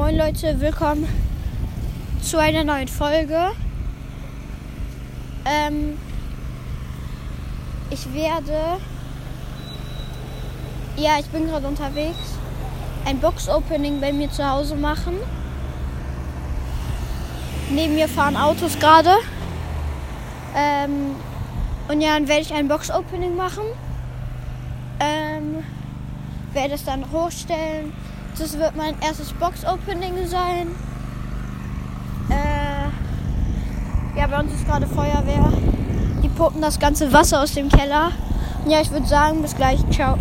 Moin Leute, willkommen zu einer neuen Folge. Ähm, ich werde, ja, ich bin gerade unterwegs, ein Box-Opening bei mir zu Hause machen. Neben mir fahren Autos gerade. Ähm, und ja, dann werde ich ein Box-Opening machen. Ähm, werde es dann hochstellen. Das wird mein erstes Box-Opening sein. Äh, ja, bei uns ist gerade Feuerwehr. Die pumpen das ganze Wasser aus dem Keller. Ja, ich würde sagen, bis gleich. Ciao.